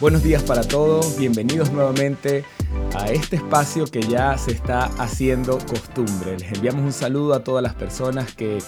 Buenos días para todos, bienvenidos nuevamente a este espacio que ya se está haciendo costumbre. Les enviamos un saludo a todas las personas que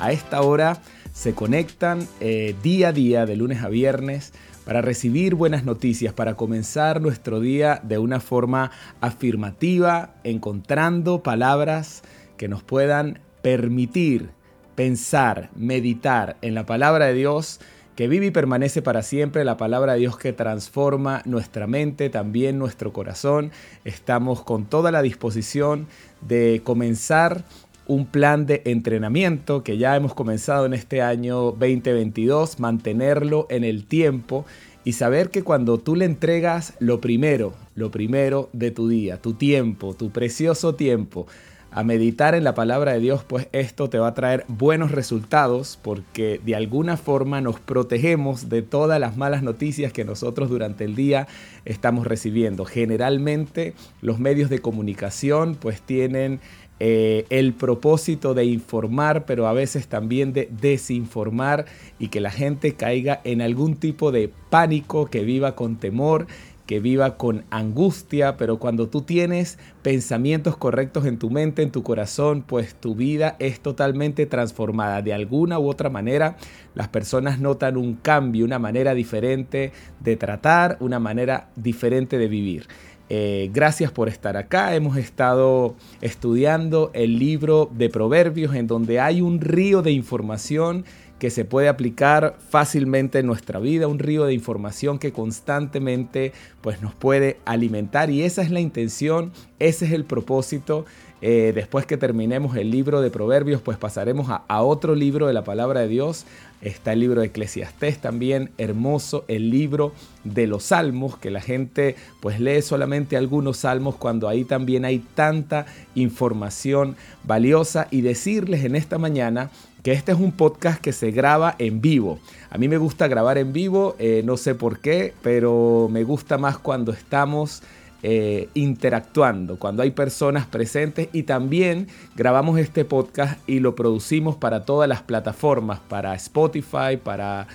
a esta hora se conectan eh, día a día, de lunes a viernes, para recibir buenas noticias, para comenzar nuestro día de una forma afirmativa, encontrando palabras que nos puedan permitir pensar, meditar en la palabra de Dios que vive y permanece para siempre, la palabra de Dios que transforma nuestra mente, también nuestro corazón. Estamos con toda la disposición de comenzar un plan de entrenamiento que ya hemos comenzado en este año 2022, mantenerlo en el tiempo y saber que cuando tú le entregas lo primero, lo primero de tu día, tu tiempo, tu precioso tiempo, a meditar en la palabra de Dios, pues esto te va a traer buenos resultados porque de alguna forma nos protegemos de todas las malas noticias que nosotros durante el día estamos recibiendo. Generalmente los medios de comunicación pues tienen eh, el propósito de informar, pero a veces también de desinformar y que la gente caiga en algún tipo de pánico, que viva con temor que viva con angustia, pero cuando tú tienes pensamientos correctos en tu mente, en tu corazón, pues tu vida es totalmente transformada. De alguna u otra manera, las personas notan un cambio, una manera diferente de tratar, una manera diferente de vivir. Eh, gracias por estar acá. Hemos estado estudiando el libro de Proverbios en donde hay un río de información que se puede aplicar fácilmente en nuestra vida, un río de información que constantemente pues, nos puede alimentar. Y esa es la intención, ese es el propósito. Eh, después que terminemos el libro de Proverbios, pues pasaremos a, a otro libro de la palabra de Dios, Está el libro de Eclesiastés también, hermoso, el libro de los salmos, que la gente pues lee solamente algunos salmos cuando ahí también hay tanta información valiosa. Y decirles en esta mañana que este es un podcast que se graba en vivo. A mí me gusta grabar en vivo, eh, no sé por qué, pero me gusta más cuando estamos eh, interactuando, cuando hay personas presentes y también grabamos este podcast y lo producimos para todas las plataformas, para Spotify, para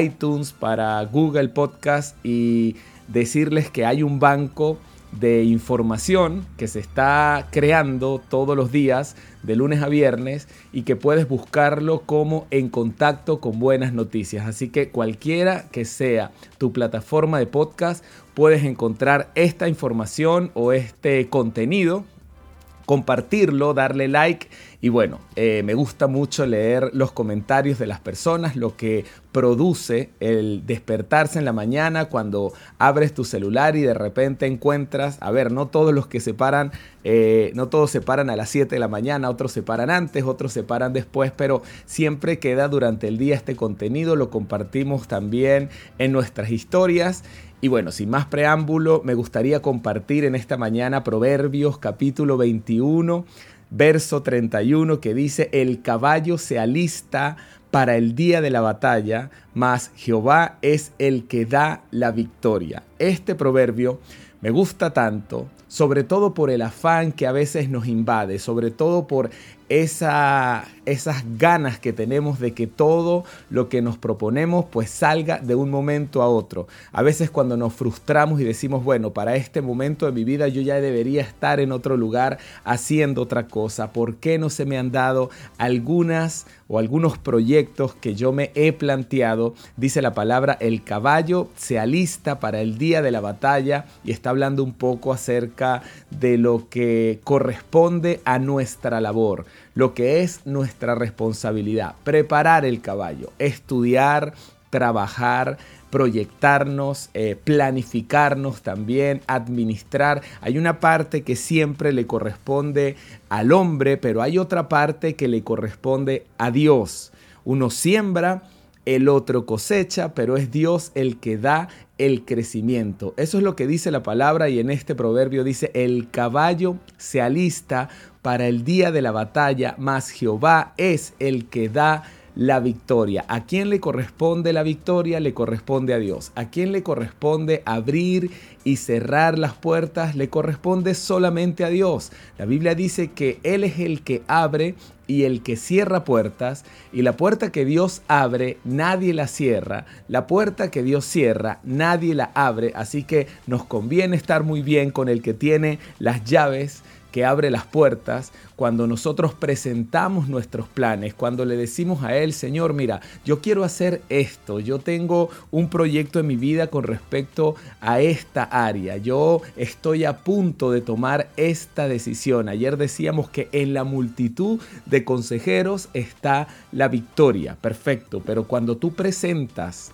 iTunes, para Google Podcast y decirles que hay un banco de información que se está creando todos los días de lunes a viernes y que puedes buscarlo como en contacto con buenas noticias. Así que cualquiera que sea tu plataforma de podcast, puedes encontrar esta información o este contenido compartirlo, darle like. Y bueno, eh, me gusta mucho leer los comentarios de las personas, lo que produce el despertarse en la mañana cuando abres tu celular y de repente encuentras, a ver, no todos los que se paran, eh, no todos se paran a las 7 de la mañana, otros se paran antes, otros se paran después, pero siempre queda durante el día este contenido, lo compartimos también en nuestras historias y bueno, sin más preámbulo, me gustaría compartir en esta mañana Proverbios capítulo 21, verso 31, que dice, el caballo se alista para el día de la batalla, mas Jehová es el que da la victoria. Este proverbio me gusta tanto, sobre todo por el afán que a veces nos invade, sobre todo por esa, esas ganas que tenemos de que todo lo que nos proponemos pues salga de un momento a otro. A veces cuando nos frustramos y decimos, bueno, para este momento de mi vida yo ya debería estar en otro lugar haciendo otra cosa. ¿Por qué no se me han dado algunas o algunos proyectos que yo me he planteado? Dice la palabra, el caballo se alista para el día de la batalla y está hablando un poco acerca de lo que corresponde a nuestra labor lo que es nuestra responsabilidad, preparar el caballo, estudiar, trabajar, proyectarnos, eh, planificarnos también, administrar. Hay una parte que siempre le corresponde al hombre, pero hay otra parte que le corresponde a Dios. Uno siembra, el otro cosecha, pero es Dios el que da el crecimiento. Eso es lo que dice la palabra y en este proverbio dice, el caballo se alista para el día de la batalla, mas Jehová es el que da la victoria. ¿A quién le corresponde la victoria? Le corresponde a Dios. ¿A quién le corresponde abrir y cerrar las puertas? Le corresponde solamente a Dios. La Biblia dice que Él es el que abre y el que cierra puertas, y la puerta que Dios abre, nadie la cierra, la puerta que Dios cierra, nadie la abre, así que nos conviene estar muy bien con el que tiene las llaves que abre las puertas, cuando nosotros presentamos nuestros planes, cuando le decimos a Él, Señor, mira, yo quiero hacer esto, yo tengo un proyecto en mi vida con respecto a esta área, yo estoy a punto de tomar esta decisión. Ayer decíamos que en la multitud de consejeros está la victoria, perfecto, pero cuando tú presentas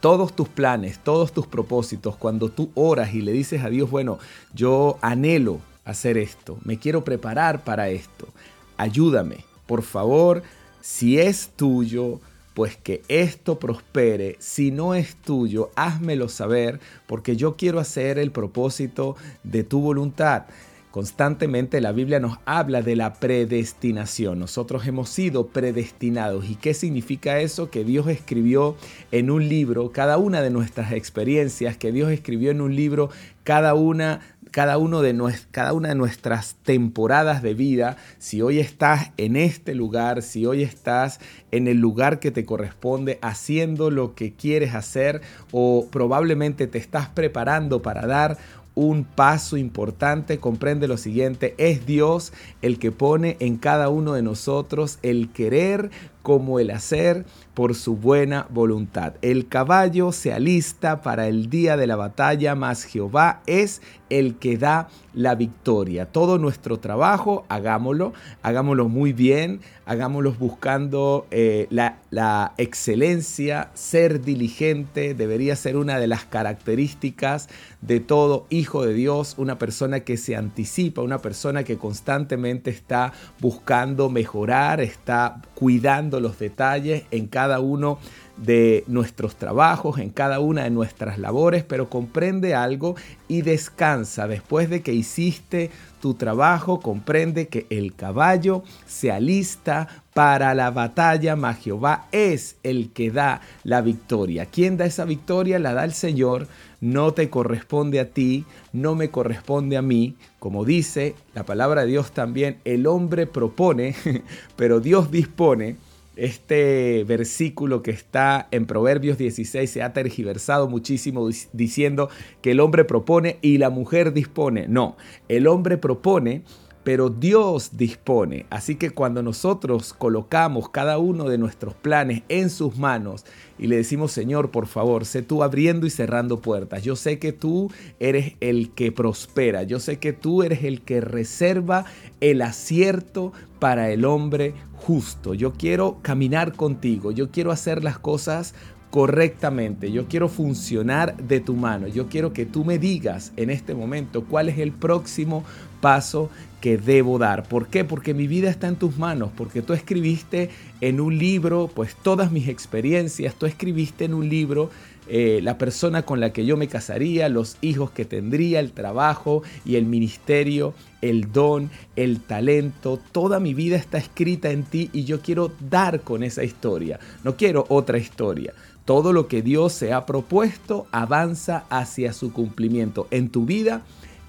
todos tus planes, todos tus propósitos, cuando tú oras y le dices a Dios, bueno, yo anhelo hacer esto, me quiero preparar para esto, ayúdame, por favor, si es tuyo, pues que esto prospere, si no es tuyo, házmelo saber, porque yo quiero hacer el propósito de tu voluntad. Constantemente la Biblia nos habla de la predestinación. Nosotros hemos sido predestinados. ¿Y qué significa eso? Que Dios escribió en un libro cada una de nuestras experiencias, que Dios escribió en un libro cada una cada, uno de cada una de nuestras temporadas de vida, si hoy estás en este lugar, si hoy estás en el lugar que te corresponde, haciendo lo que quieres hacer o probablemente te estás preparando para dar un paso importante, comprende lo siguiente, es Dios el que pone en cada uno de nosotros el querer como el hacer por su buena voluntad. El caballo se alista para el día de la batalla, mas Jehová es el que da la victoria. Todo nuestro trabajo, hagámoslo, hagámoslo muy bien, hagámoslo buscando eh, la, la excelencia, ser diligente, debería ser una de las características de todo hijo de Dios, una persona que se anticipa, una persona que constantemente está buscando mejorar, está cuidando los detalles en cada uno de nuestros trabajos, en cada una de nuestras labores, pero comprende algo y descansa después de que hiciste tu trabajo, comprende que el caballo se alista para la batalla, mas Jehová es el que da la victoria. ¿Quién da esa victoria? La da el Señor, no te corresponde a ti, no me corresponde a mí. Como dice la palabra de Dios también, el hombre propone, pero Dios dispone este versículo que está en Proverbios 16 se ha tergiversado muchísimo diciendo que el hombre propone y la mujer dispone. No, el hombre propone pero Dios dispone. Así que cuando nosotros colocamos cada uno de nuestros planes en sus manos y le decimos, Señor, por favor, sé tú abriendo y cerrando puertas. Yo sé que tú eres el que prospera. Yo sé que tú eres el que reserva el acierto para el hombre justo. Yo quiero caminar contigo. Yo quiero hacer las cosas correctamente. Yo quiero funcionar de tu mano. Yo quiero que tú me digas en este momento cuál es el próximo paso que debo dar. ¿Por qué? Porque mi vida está en tus manos, porque tú escribiste en un libro, pues todas mis experiencias, tú escribiste en un libro eh, la persona con la que yo me casaría, los hijos que tendría, el trabajo y el ministerio, el don, el talento, toda mi vida está escrita en ti y yo quiero dar con esa historia, no quiero otra historia. Todo lo que Dios se ha propuesto avanza hacia su cumplimiento en tu vida,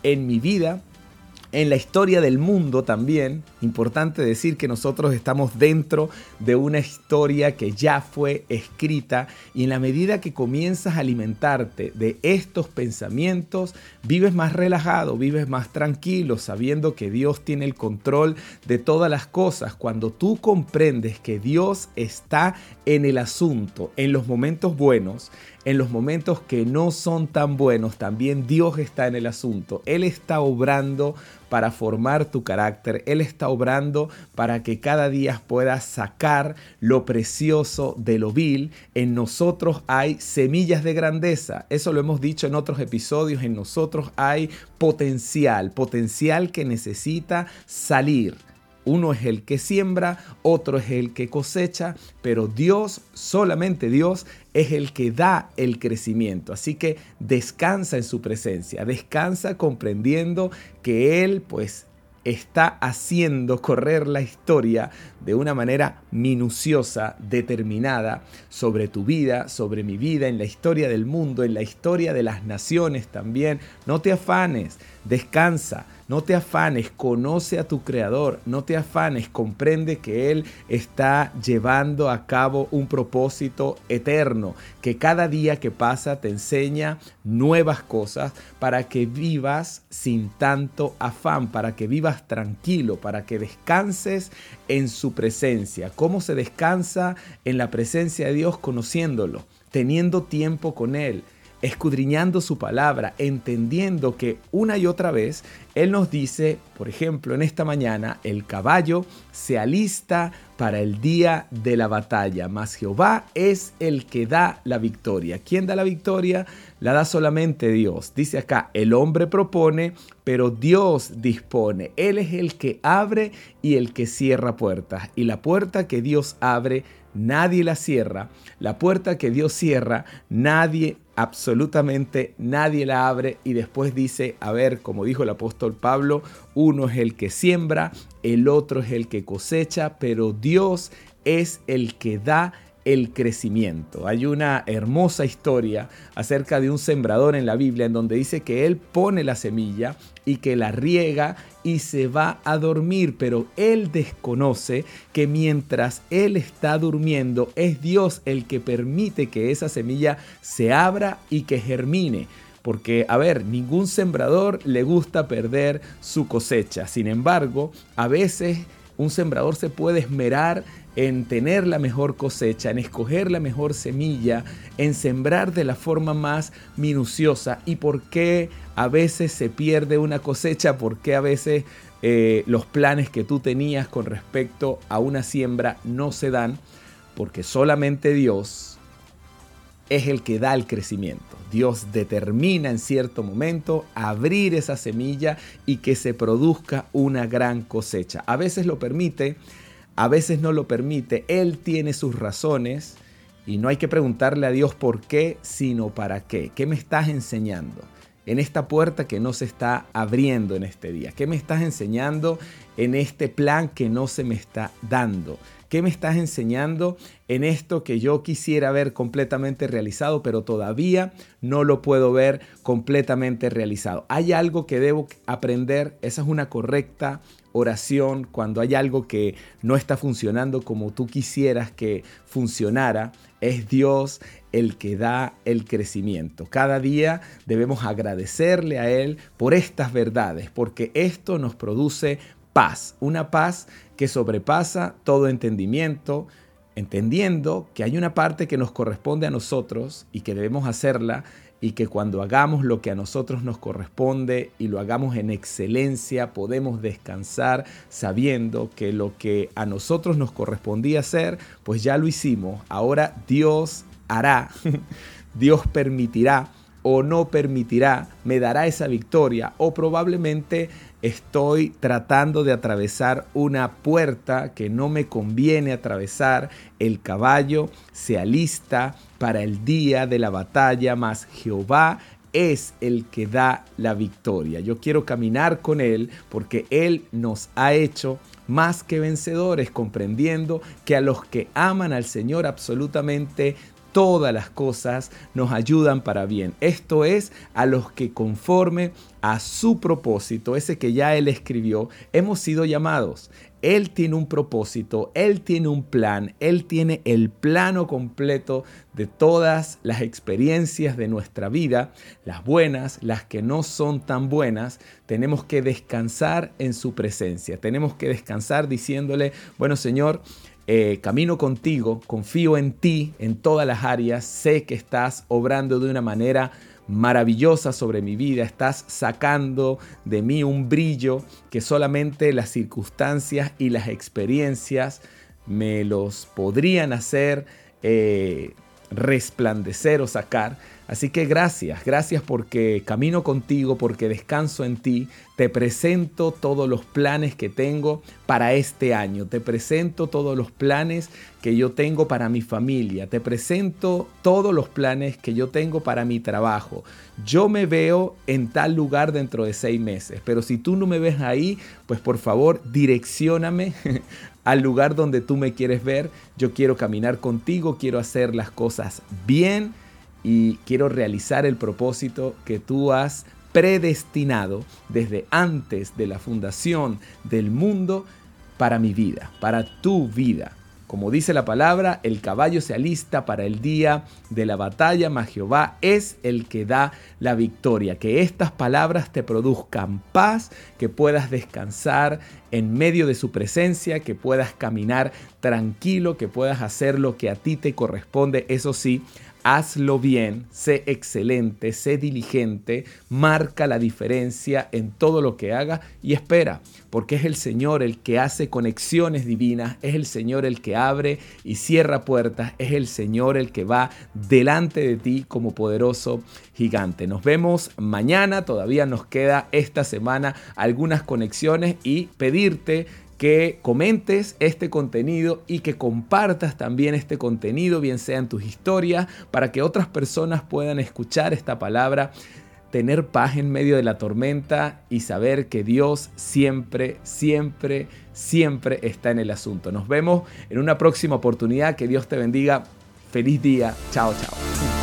en mi vida en la historia del mundo también, importante decir que nosotros estamos dentro de una historia que ya fue escrita y en la medida que comienzas a alimentarte de estos pensamientos, vives más relajado, vives más tranquilo, sabiendo que Dios tiene el control de todas las cosas. Cuando tú comprendes que Dios está en el asunto, en los momentos buenos, en los momentos que no son tan buenos, también Dios está en el asunto. Él está obrando para formar tu carácter. Él está obrando para que cada día puedas sacar lo precioso de lo vil. En nosotros hay semillas de grandeza. Eso lo hemos dicho en otros episodios. En nosotros hay potencial, potencial que necesita salir. Uno es el que siembra, otro es el que cosecha, pero Dios, solamente Dios, es el que da el crecimiento. Así que descansa en su presencia, descansa comprendiendo que Él pues está haciendo correr la historia de una manera minuciosa, determinada, sobre tu vida, sobre mi vida, en la historia del mundo, en la historia de las naciones también. No te afanes, descansa no te afanes, conoce a tu Creador, no te afanes, comprende que Él está llevando a cabo un propósito eterno, que cada día que pasa te enseña nuevas cosas para que vivas sin tanto afán, para que vivas tranquilo, para que descanses en su presencia. ¿Cómo se descansa en la presencia de Dios? Conociéndolo, teniendo tiempo con Él escudriñando su palabra, entendiendo que una y otra vez Él nos dice, por ejemplo, en esta mañana, el caballo se alista para el día de la batalla, mas Jehová es el que da la victoria. ¿Quién da la victoria? La da solamente Dios. Dice acá, el hombre propone, pero Dios dispone. Él es el que abre y el que cierra puertas. Y la puerta que Dios abre, nadie la cierra. La puerta que Dios cierra, nadie absolutamente nadie la abre y después dice, a ver, como dijo el apóstol Pablo, uno es el que siembra, el otro es el que cosecha, pero Dios es el que da el crecimiento. Hay una hermosa historia acerca de un sembrador en la Biblia en donde dice que él pone la semilla y que la riega y se va a dormir, pero él desconoce que mientras él está durmiendo es Dios el que permite que esa semilla se abra y que germine. Porque, a ver, ningún sembrador le gusta perder su cosecha. Sin embargo, a veces un sembrador se puede esmerar en tener la mejor cosecha, en escoger la mejor semilla, en sembrar de la forma más minuciosa. ¿Y por qué a veces se pierde una cosecha? ¿Por qué a veces eh, los planes que tú tenías con respecto a una siembra no se dan? Porque solamente Dios es el que da el crecimiento. Dios determina en cierto momento abrir esa semilla y que se produzca una gran cosecha. A veces lo permite a veces no lo permite, Él tiene sus razones y no hay que preguntarle a Dios por qué, sino para qué. ¿Qué me estás enseñando? En esta puerta que no se está abriendo en este día. ¿Qué me estás enseñando en este plan que no se me está dando? ¿Qué me estás enseñando en esto que yo quisiera ver completamente realizado, pero todavía no lo puedo ver completamente realizado? ¿Hay algo que debo aprender? Esa es una correcta oración cuando hay algo que no está funcionando como tú quisieras que funcionara. Es Dios el que da el crecimiento. Cada día debemos agradecerle a Él por estas verdades, porque esto nos produce paz, una paz que sobrepasa todo entendimiento, entendiendo que hay una parte que nos corresponde a nosotros y que debemos hacerla y que cuando hagamos lo que a nosotros nos corresponde y lo hagamos en excelencia, podemos descansar sabiendo que lo que a nosotros nos correspondía hacer, pues ya lo hicimos. Ahora Dios hará, Dios permitirá o no permitirá, me dará esa victoria o probablemente estoy tratando de atravesar una puerta que no me conviene atravesar, el caballo se alista para el día de la batalla, mas Jehová es el que da la victoria. Yo quiero caminar con Él porque Él nos ha hecho más que vencedores, comprendiendo que a los que aman al Señor absolutamente todas las cosas nos ayudan para bien. Esto es a los que conforme a su propósito, ese que ya Él escribió, hemos sido llamados. Él tiene un propósito, Él tiene un plan, Él tiene el plano completo de todas las experiencias de nuestra vida, las buenas, las que no son tan buenas, tenemos que descansar en su presencia, tenemos que descansar diciéndole, bueno Señor, eh, camino contigo, confío en ti en todas las áreas, sé que estás obrando de una manera maravillosa sobre mi vida, estás sacando de mí un brillo que solamente las circunstancias y las experiencias me los podrían hacer eh, resplandecer o sacar. Así que gracias, gracias porque camino contigo, porque descanso en ti. Te presento todos los planes que tengo para este año. Te presento todos los planes que yo tengo para mi familia. Te presento todos los planes que yo tengo para mi trabajo. Yo me veo en tal lugar dentro de seis meses, pero si tú no me ves ahí, pues por favor direccioname al lugar donde tú me quieres ver. Yo quiero caminar contigo, quiero hacer las cosas bien y quiero realizar el propósito que tú has predestinado desde antes de la fundación del mundo para mi vida, para tu vida. Como dice la palabra, el caballo se alista para el día de la batalla, mas Jehová es el que da la victoria. Que estas palabras te produzcan paz, que puedas descansar en medio de su presencia, que puedas caminar tranquilo, que puedas hacer lo que a ti te corresponde, eso sí, hazlo bien, sé excelente, sé diligente, marca la diferencia en todo lo que haga y espera, porque es el Señor el que hace conexiones divinas, es el Señor el que abre y cierra puertas, es el Señor el que va delante de ti como poderoso gigante. Nos vemos mañana, todavía nos queda esta semana algunas conexiones y pedirte que comentes este contenido y que compartas también este contenido, bien sea en tus historias, para que otras personas puedan escuchar esta palabra, tener paz en medio de la tormenta y saber que Dios siempre, siempre, siempre está en el asunto. Nos vemos en una próxima oportunidad. Que Dios te bendiga. Feliz día. Chao, chao.